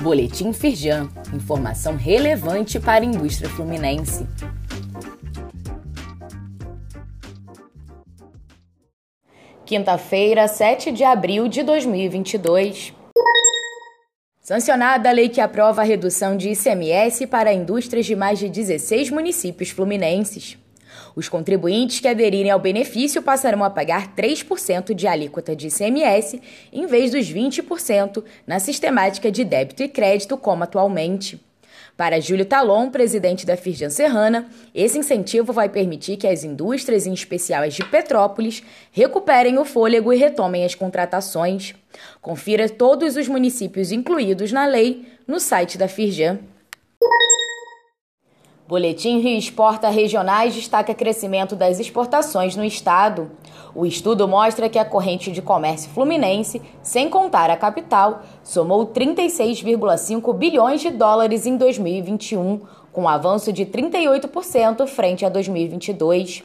Boletim Firjan. Informação relevante para a indústria fluminense. Quinta-feira, 7 de abril de 2022. Sancionada a lei que aprova a redução de ICMS para indústrias de mais de 16 municípios fluminenses. Os contribuintes que aderirem ao benefício passarão a pagar 3% de alíquota de ICMS em vez dos 20% na sistemática de débito e crédito como atualmente. Para Júlio Talon, presidente da Firjan Serrana, esse incentivo vai permitir que as indústrias, em especial as de Petrópolis, recuperem o fôlego e retomem as contratações. Confira todos os municípios incluídos na lei no site da Firjan. Boletim Rio Exporta Regionais destaca crescimento das exportações no estado. O estudo mostra que a corrente de comércio fluminense, sem contar a capital, somou 36,5 bilhões de dólares em 2021, com um avanço de 38% frente a 2022.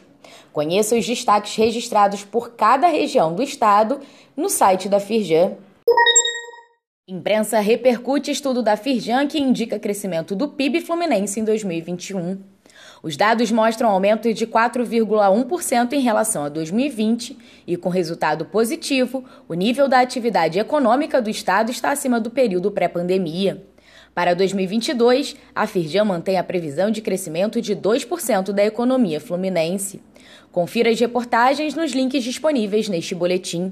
Conheça os destaques registrados por cada região do estado no site da Firjan. Imprensa repercute estudo da Firjan que indica crescimento do PIB fluminense em 2021. Os dados mostram aumento de 4,1% em relação a 2020 e, com resultado positivo, o nível da atividade econômica do Estado está acima do período pré-pandemia. Para 2022, a Firjan mantém a previsão de crescimento de 2% da economia fluminense. Confira as reportagens nos links disponíveis neste boletim.